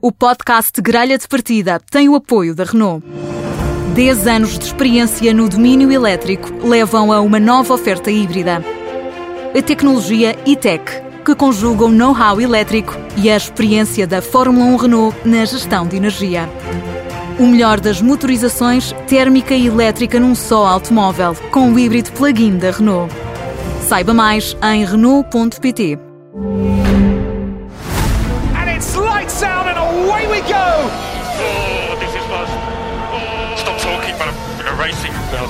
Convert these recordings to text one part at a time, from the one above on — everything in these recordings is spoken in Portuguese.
O podcast Grelha de Partida tem o apoio da Renault. 10 anos de experiência no domínio elétrico levam a uma nova oferta híbrida. A tecnologia e-tech, que conjuga o know-how elétrico e a experiência da Fórmula 1 Renault na gestão de energia. O melhor das motorizações térmica e elétrica num só automóvel, com o híbrido plug-in da Renault. Saiba mais em Renault.pt.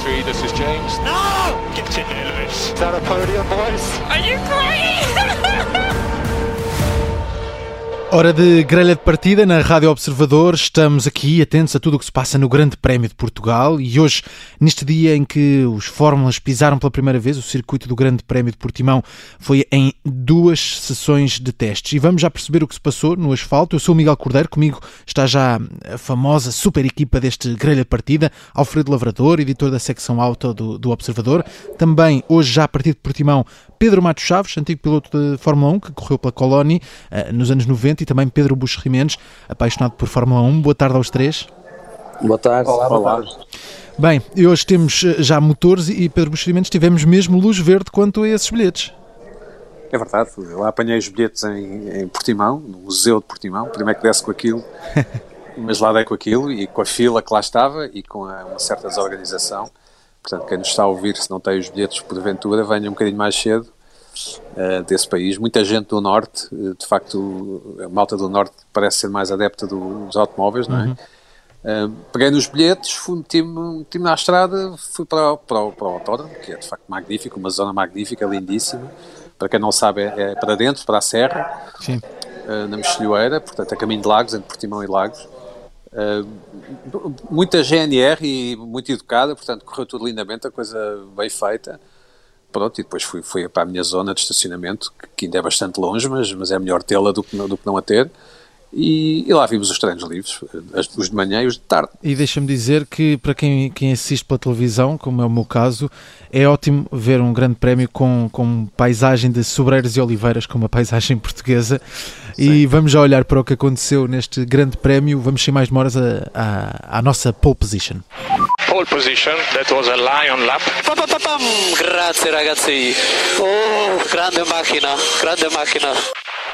racing. Valtteri, this is James. No! Get in there, Lewis. Is that a podium, boys? Are you crazy? Hora de grelha de partida na Rádio Observador. Estamos aqui atentos a tudo o que se passa no Grande Prémio de Portugal e hoje, neste dia em que os Fórmulas pisaram pela primeira vez, o circuito do Grande Prémio de Portimão foi em duas sessões de testes. E vamos já perceber o que se passou no asfalto. Eu sou o Miguel Cordeiro, comigo está já a famosa super equipa deste grelha de partida, Alfredo Lavrador, editor da secção auto do, do Observador. Também, hoje já a partir de Portimão, Pedro Matos Chaves, antigo piloto de Fórmula 1, que correu pela Coloni uh, nos anos 90, e também Pedro Buxo Rimendes, apaixonado por Fórmula 1. Boa tarde aos três. Boa tarde. Olá, boa tarde. Bem, e hoje temos uh, já motores e Pedro Buxo Rimendes tivemos mesmo luz verde quanto a esses bilhetes. É verdade, eu lá apanhei os bilhetes em, em Portimão, no Museu de Portimão, primeiro que desse com aquilo, mas lá dei com aquilo e com a fila que lá estava e com a, uma certa desorganização. Portanto, quem nos está a ouvir, se não tem os bilhetes porventura, venha um bocadinho mais cedo uh, desse país. Muita gente do Norte, uh, de facto, a malta do Norte parece ser mais adepta do, dos automóveis, não é? Uhum. Uh, peguei nos bilhetes, meti-me meti na estrada, fui para, para, para o autódromo, que é de facto magnífico, uma zona magnífica, lindíssima. Para quem não sabe, é, é para dentro, para a Serra, na Mexilhoeira, portanto, a caminho de Lagos, entre Portimão e Lagos. Uh, muita GNR e muito educada, portanto correu tudo lindamente, a coisa bem feita. Pronto, e depois fui, fui para a minha zona de estacionamento, que, ainda é bastante longe, mas, mas é melhor tê-la do que, do que não a ter. E, e, lá vimos os treinos livres, os de manhã e os de tarde. E deixa-me dizer que para quem, quem assiste pela televisão, como é o meu caso, é ótimo ver um grande prémio com, com paisagem de sobreiros e oliveiras, com uma paisagem portuguesa. Sim. E vamos já olhar para o que aconteceu neste grande prémio. Vamos sem mais demoras à nossa pole position. Pole position, that was a lion lap. Pa, pa, pa, Grazie ragazzi. Oh, grande máquina, grande máquina.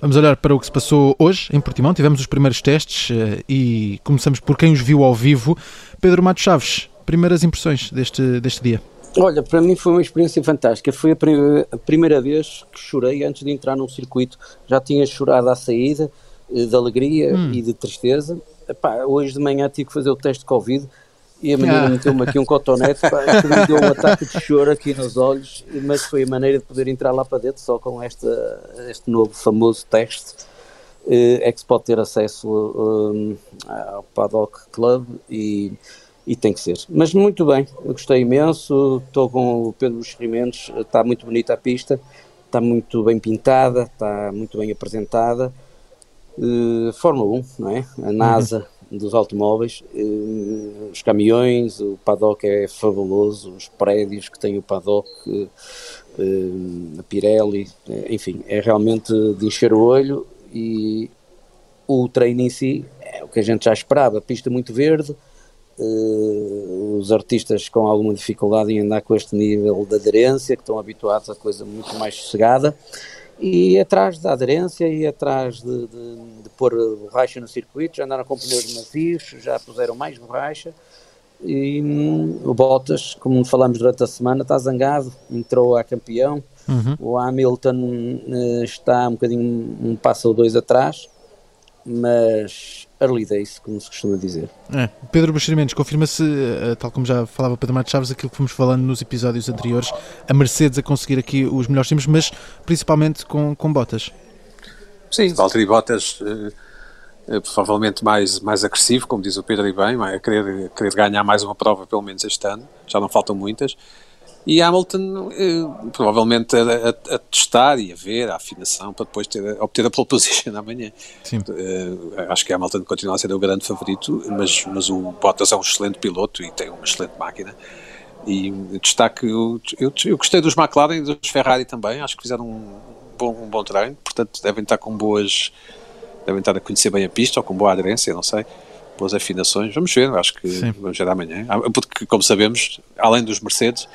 Vamos olhar para o que se passou hoje em Portimão. Tivemos os primeiros testes e começamos por quem os viu ao vivo. Pedro Matos Chaves, primeiras impressões deste, deste dia. Olha, para mim foi uma experiência fantástica. Foi a, primeira, a primeira vez que chorei antes de entrar num circuito. Já tinha chorado à saída, de alegria hum. e de tristeza. Epá, hoje de manhã tive que fazer o teste de Covid e a menina ah. meteu-me aqui um cotonete pá, que me deu um ataque de choro aqui nos olhos, mas foi a maneira de poder entrar lá para dentro só com esta, este novo famoso teste é que se pode ter acesso um, ao Paddock Club e, e tem que ser. Mas muito bem, gostei imenso, estou com o Pedro Rimentos, está muito bonita a pista, está muito bem pintada, está muito bem apresentada. Uh, Fórmula 1, não é? A NASA... Dos automóveis, eh, os caminhões, o paddock é fabuloso, os prédios que tem o paddock, eh, a Pirelli, eh, enfim, é realmente de encher o olho e o treino em si é o que a gente já esperava, pista muito verde, os artistas com alguma dificuldade em andar com este nível de aderência, que estão habituados a coisa muito mais sossegada, e atrás da aderência e atrás de, de, de pôr borracha no circuito, já andaram com pneus macios, já puseram mais borracha e hum, o Bottas, como falamos durante a semana, está zangado, entrou a campeão, uhum. o Hamilton uh, está um bocadinho um passo ou dois atrás, mas early days, como se costuma dizer. É. Pedro Bachirimentos, confirma-se, eh, tal como já falava Pedro Matos Chaves, aquilo que fomos falando nos episódios anteriores, a Mercedes a conseguir aqui os melhores times, mas principalmente com, com Bottas. Sim, Valtteri Bottas uh, provavelmente mais, mais agressivo, como diz o Pedro e bem, a querer, querer ganhar mais uma prova pelo menos este ano, já não faltam muitas, e Hamilton eh, provavelmente a, a, a, testar e a ver a afinação para depois ter, obter a pole position amanhã. Eh, acho que Hamilton continua a ser o grande favorito, mas, mas o Bottas é um excelente piloto e tem uma excelente máquina. E destaque, eu, eu, eu gostei dos McLaren e dos Ferrari também, acho que fizeram um bom, um bom treino, portanto devem estar com boas devem estar a conhecer bem a pista ou com boa aderência, não sei, boas afinações. Vamos ver, acho que Sim. vamos ver amanhã. Ah, Porque, como sabemos, além dos Mercedes,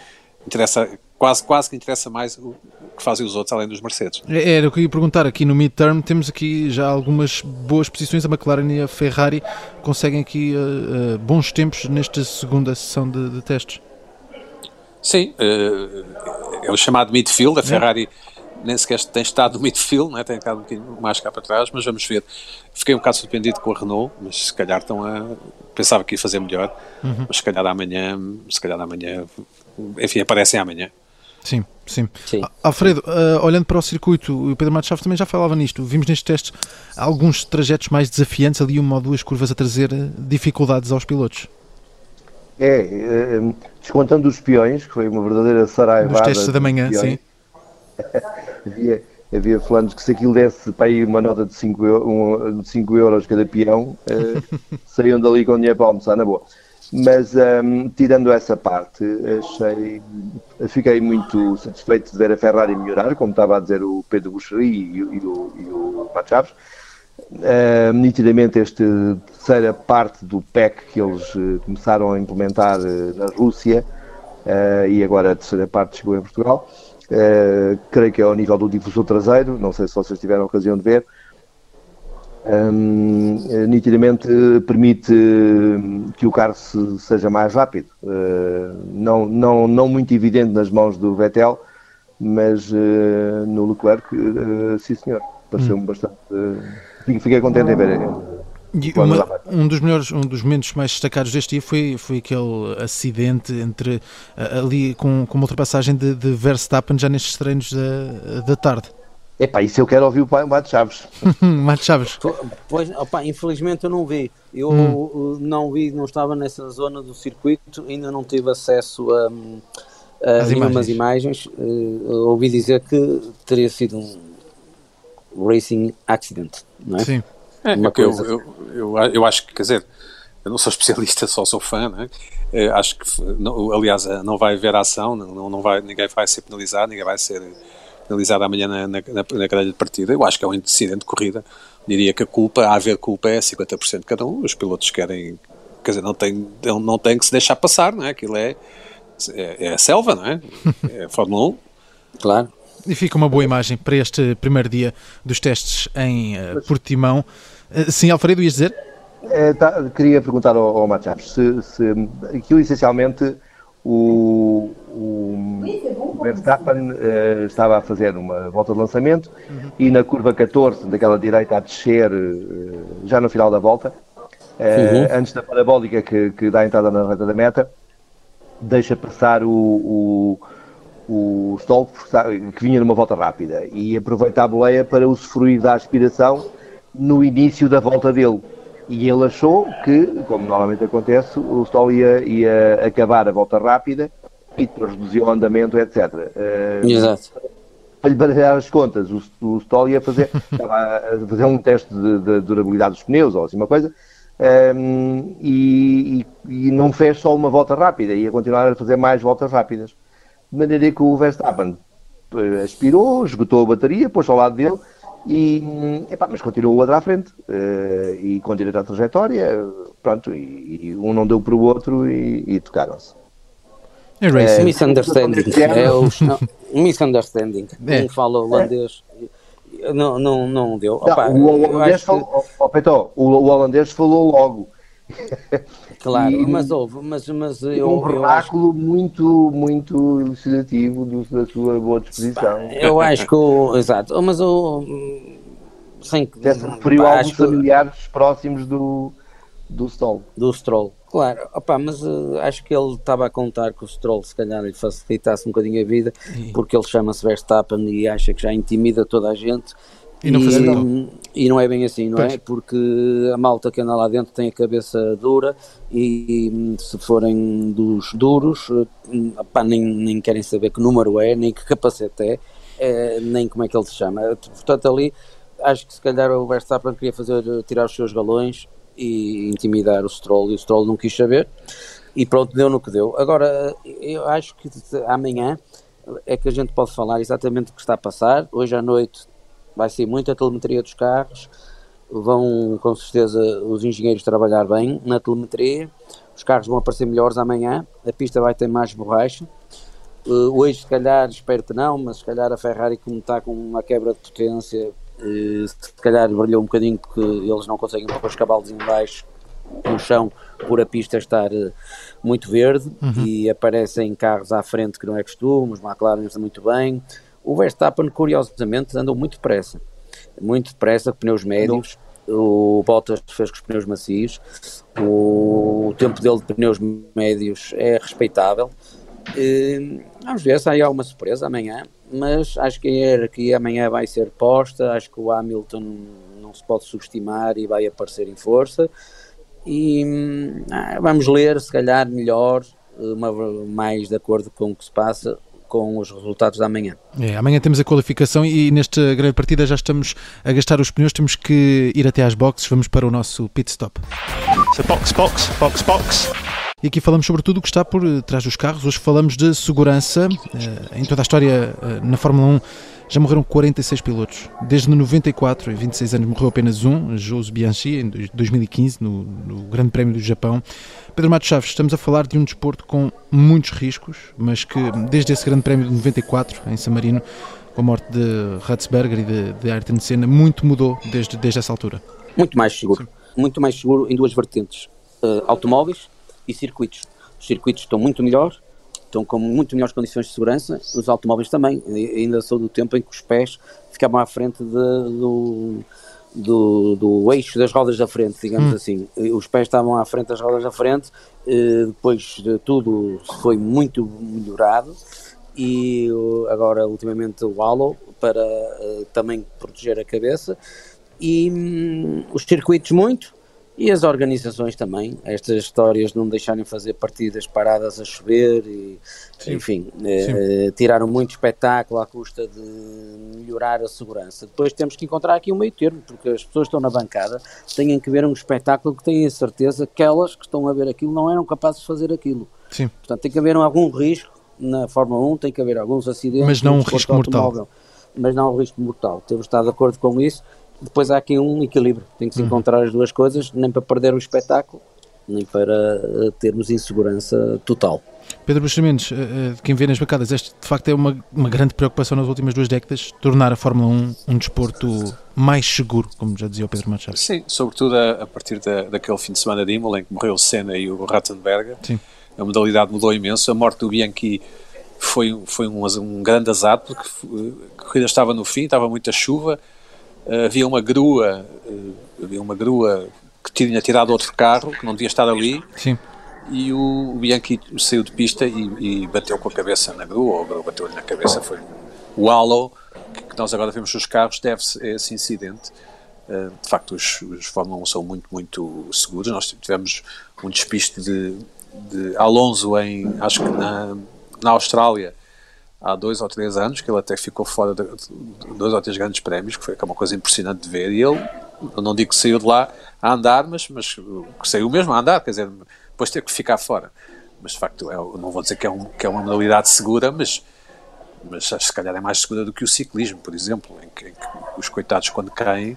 interessa, quase, quase que interessa mais o que fazem os outros além dos Mercedes. É, Era o que eu ia perguntar aqui no midterm. Temos aqui já algumas boas posições. A McLaren e a Ferrari conseguem aqui eh, eh, bons tempos nesta segunda sessão de, de testes. Sim, eh, é o chamado midfield. A Ferrari nem sequer tem estado no midfield, não é? tem estado um bocadinho mais cá para trás, mas vamos ver. Fiquei um bocado surpreendido com a Renault, mas se calhar estão a. Pensava que ia fazer melhor, mas se calhar amanhã, se calhar amanhã, enfim, aparecem amanhã. Sim, sim. Sim. Ah, Alfredo, eh, olhando para o circuito, o Pedro Matos Chaves também já falava nisto. Vimos nestes testes alguns trajetos mais desafiantes, ali uma ou duas curvas a trazer eh, dificuldades aos pilotos. É, eh, descontando os peões, que foi uma verdadeira saraivada. Nos testes da manhã, peões. sim. havia, havia falanos que se aquilo desse para aí uma nota de 5 euros, um, de cinco euros cada peão, eh, saíam dali com dinheiro para almoçar, na boa. Mas ehm, tirando essa parte, achei, fiquei muito satisfeito de ver a Ferrari melhorar, como estava a dizer o Pedro Buxeri e, e o, e o Chaves. Uh, nitidamente esta terceira parte do PEC que eles eh, começaram a implementar eh, na Rússia eh, e agora a terceira parte chegou em Portugal. Creio que é ao nível do difusor traseiro, não sei se vocês tiveram a ocasião de ver. Hum, eh, nitidamente permite eh, que o carro se- seja mais rápido. Eh, não, não, não muito evidente nas mãos do Vettel, mas eh, no Leclerc, eh, sim senhor. Pareceu-me bastante. eh, fiquei- contente em ver. Uma- um dos melhores, um dos momentos mais destacados deste dia foi, foi aquele acidente entre ali com, com uma ultrapassagem de, de Verstappen já nestes treinos da, da tarde. Epá, isso eu quero ouvir o pai Mato Chaves. Matos Chaves. Pois, opa, infelizmente eu não vi. Eu Hum. uh, não vi, não estava nessa zona do circuito, ainda não tive acesso a, a As nenhumas imagens. Uh, ouvi dizer que teria sido um racing accident, não é? Sim. É, Uma é eu, coisa. eu, eu, eu acho que, quer dizer, eu não sou especialista, só sou fã, não é? Eh, acho que, não, aliás, eh, não vai haver ação, não, não vai, ninguém vai ser penalizado, ninguém vai ser penalizado amanhã na, na, na, grelha de partida. Eu acho que é um incidente de corrida. Diria que a culpa, a haver culpa, é 50% de cada um. Os pilotos querem, quer dizer, não tem, não tem que se deixar passar, não é? Aquilo é, é, é a selva, não é? É a Fórmula 1. Claro. E fica uma boa imagem para este primeiro dia dos testes em eh, Portimão. Eh, sim, Alfredo, ias dizer? Eh, tá, queria perguntar ao, ao se, se aquilo essencialmente o, o Verstappen eh, estava a fazer uma volta de lançamento e na curva 14, daquela direita a descer, eh, já no final da volta, eh, antes da parabólica que, que dá a entrada na reta da meta, deixa passar o, o, o Stoll que vinha numa volta rápida e aproveita a boleia para usufruir da aspiração no início da volta dele. E ele achou que, como normalmente acontece, o Stoll ia, ia acabar a volta rápida e depois reduzir o andamento, etc. Eh, Exato. para lhe baralhar as contas, o, o Stoll ia fazer, fazer um teste de, de durabilidade dos pneus ou assim uma coisa, ehm, e, e- e não fez só uma volta rápida, ia continuar a fazer mais voltas rápidas. De maneira que o Verstappen eh, aspirou, esgotou a bateria, pôs ao lado dele, e, epá, mas continuou o outro à frente, eh, e com direito à trajetória, pronto, e, e um não deu para o outro e, e tocaram-se. É racing. Misunderstanding. É o, não, misunderstanding. É. Um fala holandês. Não, não, não deu. Não, Opa, o, holandês acho que- falou, oh, Petó, o, o holandês falou logo. Claro, E- mas houve, mas, mas eu, um eu acho, vernáculo muito, muito elucidativo do- da sua boa disposição. eu acho que o, exato, mas o sem que se referiu a alguns acho que- familiares próximos do, do Stoll. do Stroll. Claro, opa, mas eh, acho que ele estava a contar que o Stroll se calhar lhe facilitasse um bocadinho a vida, porque ele chama-se Verstappen e acha que já intimida toda a gente. E não facilitou. e não é bem assim, não Pois. é? Porque a malta que anda lá dentro tem a cabeça dura e, hum, se forem dos duros, hum, opá, nem, nem querem saber que número é, nem que capacete é, eh, nem como é que ele se chama. Portanto, ali acho que se calhar o Verstappen queria fazer tirar os seus galões e intimidar o Stroll e o Stroll não quis saber e pronto, deu no que deu. Agora, eu acho que amanhã é que a gente pode falar exatamente o que está a passar. Hoje à noite vai ser muita telemetria dos carros. vão com certeza os engenheiros trabalhar bem na telemetria, os carros vão aparecer melhores amanhã, a pista vai ter mais borracha. Uh, hoje, se calhar, espero que não, mas se calhar a Ferrari, como está com uma quebra de potência, se calhar brilhou um bocadinho porque eles não conseguem pôr os cavalos em baixo no chão por a pista estar uh, muito verde Uhum. e aparecem carros à frente que não é costume, os McLaren estão muito bem. O Verstappen, curiosamente, andou muito depressa, muito depressa, com pneus médios. O Bottas fez com os pneus macios, o, o tempo dele de pneus médios é respeitável. Eh, vamos ver se aí há uma surpresa amanhã, mas acho que a hierarquia amanhã vai ser posta. Acho que o Hamilton não se pode subestimar e vai aparecer em força. E hum, ah, vamos ler, se calhar, melhor, uma, mais de acordo com o que se passa com os resultados da manhã. É, amanhã temos a qualificação e nesta grande partida já estamos a gastar os pneus, temos que ir até às boxes, vamos para o nosso pit stop. So box, box, box, box. E aqui falamos sobre tudo o que está por eh, trás dos carros. Hoje falamos de segurança. Eh, Em toda a história, eh, na Fórmula 1, já morreram 46 pilotos. Desde 94, em 26 anos, morreu apenas um, Jose Bianchi, em dois- 2015, no, no Grande Prémio do Japão. Pedro Matos Chaves, estamos a falar de um desporto com muitos riscos, mas que desde esse Grande Prémio de 94, em San Marino, com a morte de Ratzberger e de, de Ayrton Senna, muito mudou desde, desde essa altura. Muito mais seguro. Muito mais seguro em duas vertentes: eh, automóveis e circuitos. Os circuitos estão muito melhor, estão com muito melhores condições de segurança, os automóveis também. E- Ainda sou do tempo em que os pés ficavam à frente de- do, do, do eixo das rodas da frente, digamos assim. E Os pés estavam à frente das rodas da frente, depois de tudo foi muito melhorado e agora ultimamente o halo para eh, também proteger a cabeça e hum, os circuitos muito e as organizações também, estas histórias de não deixarem fazer partidas paradas a chover e enfim, eh, eh, tiraram muito espetáculo à custa de melhorar a segurança. Depois temos que encontrar aqui um meio termo, porque as pessoas que estão na bancada têm que ver um espetáculo que têm a certeza que elas que estão a ver aquilo não eram capazes de fazer aquilo. Sim. Portanto, tem que haver algum risco na Fórmula 1, tem que haver alguns acidentes. Mas não um risco mortal. Mas não um risco mortal. Temos estar de acordo com isso. Depois há aqui um equilíbrio. Tem que se encontrar as duas coisas, nem para perder o espetáculo, nem para eh, termos insegurança total. Pedro Buxo Mendes, eh, eh, de quem vê nas bancadas, este de facto é uma, uma grande preocupação nas últimas duas décadas, tornar a Fórmula 1 um desporto mais seguro, como já dizia o Pedro Machado. Sim, sobretudo a, a partir da, daquele fim de semana de Imola em que morreu o Senna e o Rattenberger. Sim. A modalidade mudou imenso. A morte do Bianchi foi, foi um, um grande azar, porque a corrida estava no fim, estava muita chuva, havia uma grua, eh, havia uma grua que tinha tirado outro carro, que não devia estar ali, Sim. e o, o Bianchi saiu de pista e, e bateu com a cabeça na grua, ou a grua bateu-lhe na cabeça, foi o halo que, nós agora vemos nos carros, deve-se a esse incidente. Uh, de facto, os, os Fórmula 1 são muito, muito seguros. Nós tivemos um despiste de, de Alonso em, acho que na, na Austrália, há dois ou três anos, que ele até ficou fora de, dois ou três grandes prémios, que foi é uma coisa impressionante de ver. E ele, eu não digo que saiu de lá a andar, mas, mas que saiu mesmo a andar, quer dizer, depois teve que ficar fora. Mas de facto, é, não vou dizer que é, um, que é uma modalidade segura, mas, mas se calhar é mais segura do que o ciclismo, por exemplo, em que, em que os coitados, quando caem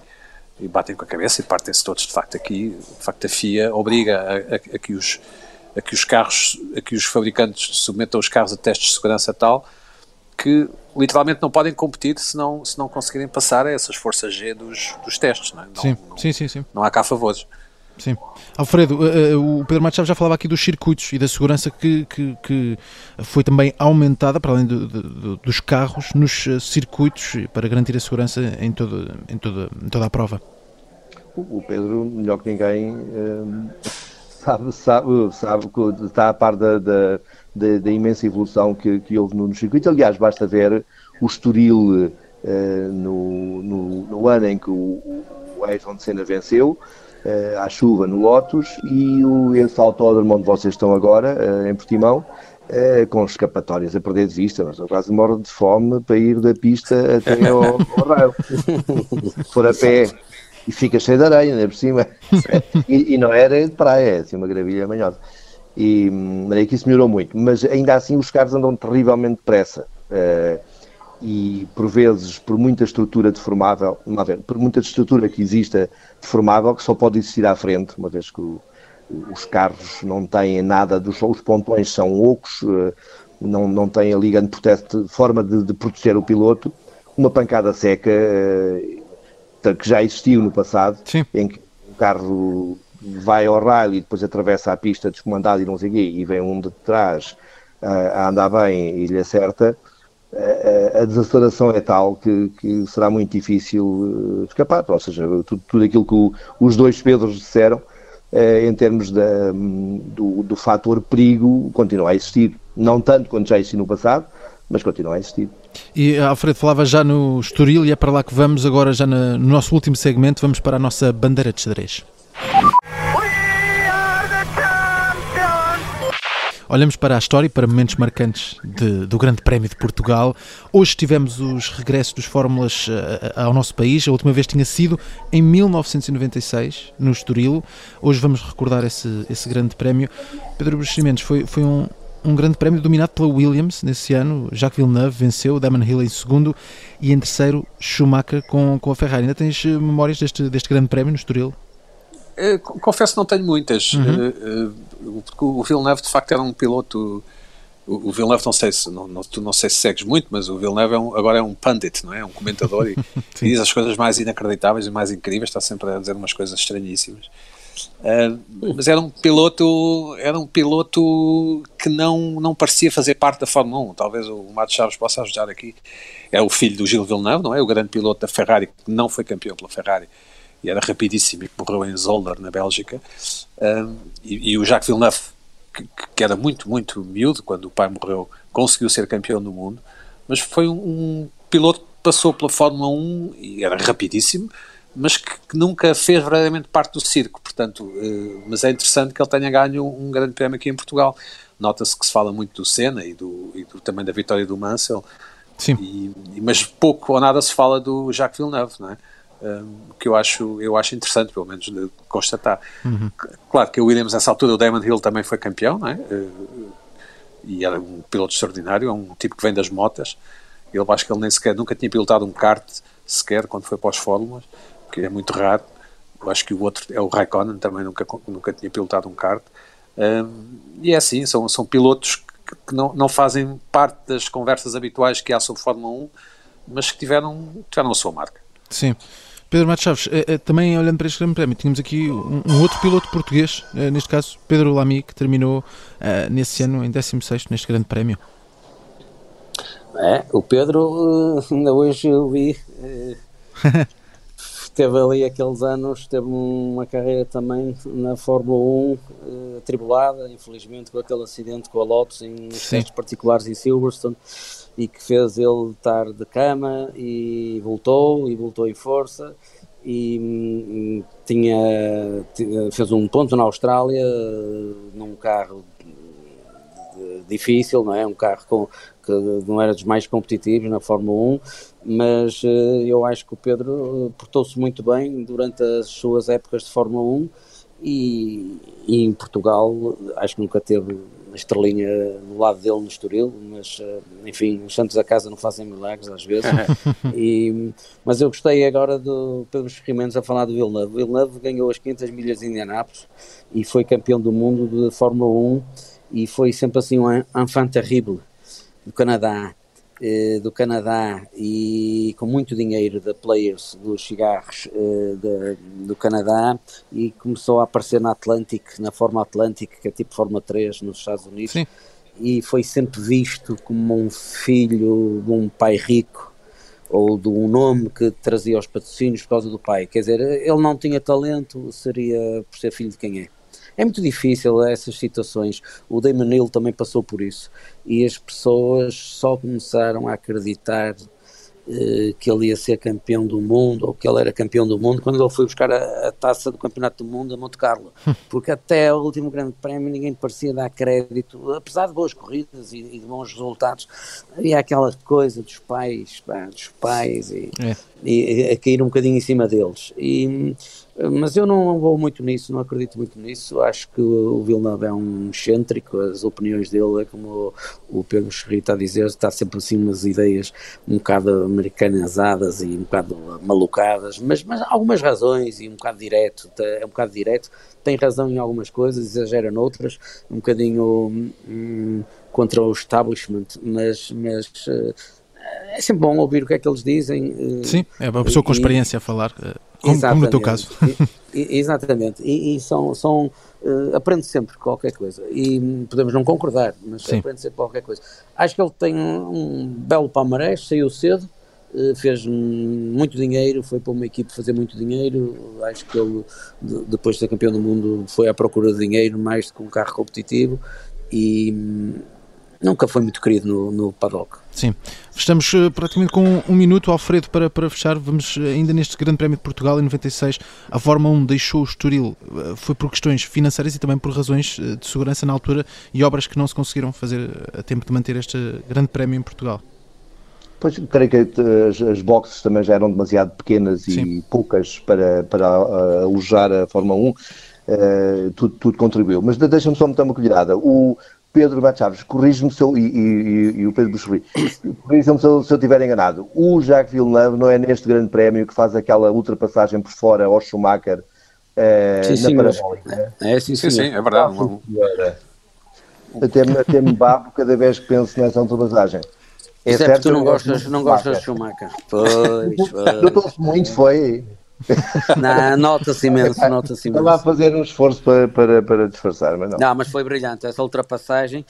e batem com a cabeça e partem-se todos, de facto, aqui, de facto, a FIA obriga a, a, a que os a que os carros, a que os fabricantes submetam os carros a testes de segurança tal que literalmente não podem competir se não, se não conseguirem passar a essas forças G dos, dos testes. Não, é? não, Sim, não, sim, sim, sim. não há cá favores. Sim. Alfredo, uh, uh, o Pedro Matos já falava aqui dos circuitos e da segurança que, que, que foi também aumentada, para além do, do, dos carros, nos uh, circuitos para garantir a segurança em, todo, em, toda, em toda a prova. O Pedro, melhor que ninguém, sabe, sabe, sabe que está a par da, da, da, da imensa evolução que, que houve no, no, circuito. Aliás, basta ver o Estoril uh, no, no, no, ano em que o, o Ayrton Senna venceu, uh, à chuva no Lotus, e o, esse autódromo onde vocês estão agora, uh, em Portimão, com escapatórias a perder de vista, mas eu quase morro de fome para ir da pista até ao, ao raio. Se for a pé e fica cheio de areia, ainda por cima. e, e, não era de praia, é assim uma gravilha manhosa. E é que isso melhorou muito, mas ainda assim os carros andam terrivelmente depressa. Uh, e por vezes por muita estrutura deformável, não ver, por muita estrutura que exista deformável, que só pode existir à frente, uma vez que o, os carros não têm nada, dos, os pontões são ocos, eh, não, não têm a liga de proteste, forma de, de, proteger o piloto, uma pancada seca eh, que já existiu no passado, Sim. em que o carro vai ao raio e depois atravessa a pista descomandado e não sei o quê, e vem um de trás uh, a andar bem e lhe acerta, uh, a desaceleração é tal que, que será muito difícil escapar. Ou seja, tudo, tudo aquilo que o, os dois Pedros disseram, em termos da, do, do fator perigo, continua a existir. Não tanto quanto já existiu no passado, mas continua a existir. E Alfredo falava já no Estoril e é para lá que vamos agora já no nosso último segmento, vamos para a nossa bandeira de xadrez. Olhamos para a história e para momentos marcantes de, do Grande Prémio de Portugal. Hoje tivemos os regressos dos Fórmulas uh, ao nosso país. A última vez tinha sido em 1996, no Estoril. Hoje vamos recordar esse, esse Grande Prémio. Pedro Bruximentos foi, foi um, um grande prémio dominado pela Williams nesse ano. Jacques Villeneuve venceu, Damon Hill em segundo e em terceiro Schumacher com, com a Ferrari. Ainda tens eh, memórias deste, deste grande prémio no Estoril? confesso que não tenho muitas. Uhum. Uh, uh, o Villeneuve de facto era um piloto. O, Villeneuve não sei se não, não, tu não sei se segues muito, mas o Villeneuve é um, agora é um pundit, não é? É um comentador e, e, diz as coisas mais inacreditáveis e mais incríveis. Está sempre a dizer umas coisas estranhíssimas. Uh, mas era um piloto era um piloto que não não parecia fazer parte da Fórmula 1 talvez o Mato Chaves possa ajudar aqui. É o filho do Gilles Villeneuve não é? O grande piloto da Ferrari que não foi campeão pela Ferrari e era rapidíssimo e que morreu em Zolder, na Bélgica, um, e, e, o Jacques Villeneuve, que, que, era muito, muito miúdo quando o pai morreu, conseguiu ser campeão do mundo, mas foi um, um piloto que passou pela Fórmula 1 e era rapidíssimo, mas que, que, nunca fez verdadeiramente parte do circo, portanto, uh, mas é interessante que ele tenha ganho um, grande prémio aqui em Portugal. Nota-se que se fala muito do Senna e, do, e do, também da vitória do Mansell, Sim. E, mas pouco ou nada se fala do Jacques Villeneuve, não é? um, que eu acho, eu acho interessante, pelo menos, de constatar. Uhum. Claro que o Williams, nessa altura, o Damon Hill também foi campeão, não é? Uh, e era um piloto extraordinário, é um tipo que vem das motas. Ele acho que ele nem sequer nunca tinha pilotado um kart sequer quando foi para os fórmulas, que é muito raro. Eu acho que o outro é o Raikkonen, também nunca, nunca tinha pilotado um kart. Um, e é assim, são, são pilotos que, que não, não fazem parte das conversas habituais que há sobre Fórmula 1, mas que tiveram, tiveram a sua marca. Sim. Pedro Matos Chaves, eh, eh, também olhando para este grande prémio, tínhamos aqui um, um outro piloto português, eh, neste caso Pedro Lamy, que terminou nesse ano em 16 neste grande prémio. É, o Pedro, ainda hoje eu vi, teve ali aqueles anos, teve uma carreira também na Fórmula 1 atribulada, infelizmente com aquele acidente com a Lotus em testes particulares em Silverstone e que fez ele estar de cama e voltou e voltou em força e hum, tinha fez um ponto na Austrália num carro difícil, não é? Um carro com, que não era dos mais competitivos na Fórmula 1, mas eh, eu acho que o Pedro eh, portou-se muito bem durante as suas épocas de Fórmula 1 e, e em Portugal acho que nunca teve estrelinha no lado dele no Estoril, mas eh, enfim, os santos da casa não fazem milagres às vezes. e, mas eu gostei agora do Pedro Ferrimentos a falar do Villeneuve. O Villeneuve ganhou as 500 milhas de Indianápolis e foi campeão do mundo de Fórmula 1 e foi sempre assim um enfant terrible do Canadá. Eh, do Canadá e com muito dinheiro da Players dos cigarros eh, de, do Canadá e começou a aparecer na Atlantic, na Forma Atlantic, que é tipo Forma 3 nos Estados Unidos. Sim. E foi sempre visto como um filho de um pai rico ou de um nome que trazia os patrocínios por causa do pai. Quer dizer, ele não tinha talento, seria por ser filho de quem é. É muito difícil essas situações. O Damon Hill também passou por isso. E as pessoas só começaram a acreditar eh, que ele ia ser campeão do mundo ou que ele era campeão do mundo quando ele foi buscar a, a taça do Campeonato do Mundo a Monte Carlo. Porque até o último Grande Prémio ninguém parecia dar crédito, apesar de boas corridas e, e de bons resultados, havia aquela coisa dos pais, pá, dos pais e, é. e, a cair um bocadinho em cima deles. E Mas eu não vou muito nisso, não acredito muito nisso. Acho que o Villeneuve é um excêntrico, as opiniões dele, é como o Pedro Xerri está a dizer, está sempre assim umas ideias um bocado americanizadas e um bocado malucadas, mas, mas algumas razões e um bocado direto, é um bocado direto, tem razão em algumas coisas, exagera noutras, um bocadinho hum, contra o establishment, mas, mas uh, é sempre bom ouvir o que é que eles dizem. Eh, Sim, é uma pessoa com experiência a falar, eh, como, como no teu caso. E, exatamente, e, e, são, são uh, aprende sempre qualquer coisa, e podemos não concordar, mas Sim. aprende sempre qualquer coisa. Acho que ele tem um, belo palmarés, saiu cedo, uh, fez muito dinheiro, foi para uma equipe fazer muito dinheiro, acho que ele, de, depois de ser campeão do mundo, foi à procura de dinheiro mais do que um carro competitivo, e nunca foi muito querido no, no paddock. Sim, estamos uh, praticamente com um minuto, Alfredo, para, para fechar. Vamos uh, ainda neste Grande Prémio de Portugal em 96. A Fórmula 1 deixou o Estoril, uh, foi por questões financeiras e também por razões de segurança na altura e obras que não se conseguiram fazer a tempo de manter este Grande Prémio em Portugal. Pois, creio que as, as boxes também já eram demasiado pequenas Sim. e poucas para, para alojar a Fórmula 1. Uh, tudo, tudo, contribuiu. Mas deixa-me só meter uma colherada. O, Pedro Matos Chaves, corrige-me se eu, e, e, e, o Pedro Buxeri, corrige-me se, eu, se eu estiver enganado. O Jacques Villeneuve não é neste grande prémio que faz aquela ultrapassagem por fora ao Schumacher eh, sim, na parabólica? É, é, sim, sim, sim, é verdade. Até-me até me babo cada vez que penso nessa ultrapassagem. É, é certo, tu não gostas, não gostas de Schumacher. Pois, pois. Eu estou muito, foi. nota-se imenso, nota-se imenso. Estava a fazer um esforço para, para, para disfarçar, mas não. Não, mas foi brilhante. Essa ultrapassagem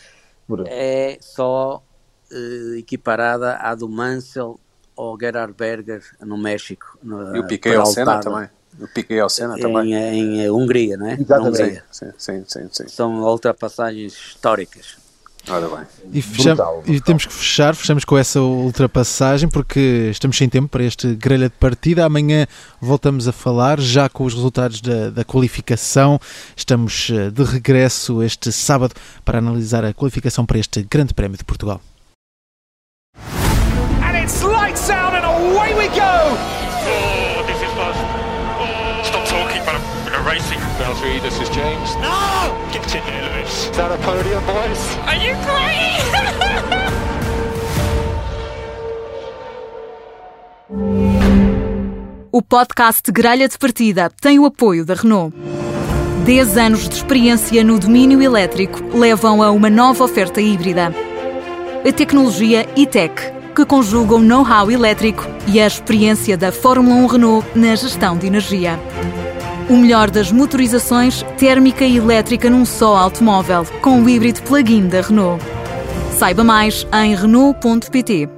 é só uh, equiparada à do Mansell ou Gerhard Berger no México. No, e o Piquet ao Senna também. O Piquet ao Senna também. Em, em Hungria, não é? Exatamente. Sim, sim, sim, sim, São ultrapassagens históricas. Ora bem. E, fechamos, brutal, brutal. e temos que fechar, fechamos com essa ultrapassagem porque estamos sem tempo para este grelha de partida. Amanhã voltamos a falar já com os resultados da, da qualificação. Estamos eh, de regresso este sábado para analisar a qualificação para este Grande Prémio de Portugal. Racing. Valtteri, this is James. No! Get in there, Lewis. Is that a podium, boys? Are you crying? o podcast Gralha de Partida tem o apoio da Renault. 10 anos de experiência no domínio elétrico levam a uma nova oferta híbrida. A tecnologia e-tech, que conjuga o know-how elétrico e a experiência da Fórmula 1 Renault na gestão de energia. O melhor das motorizações térmica e elétrica num só automóvel, com o híbrido plug-in da Renault. Saiba mais em Renault.pt.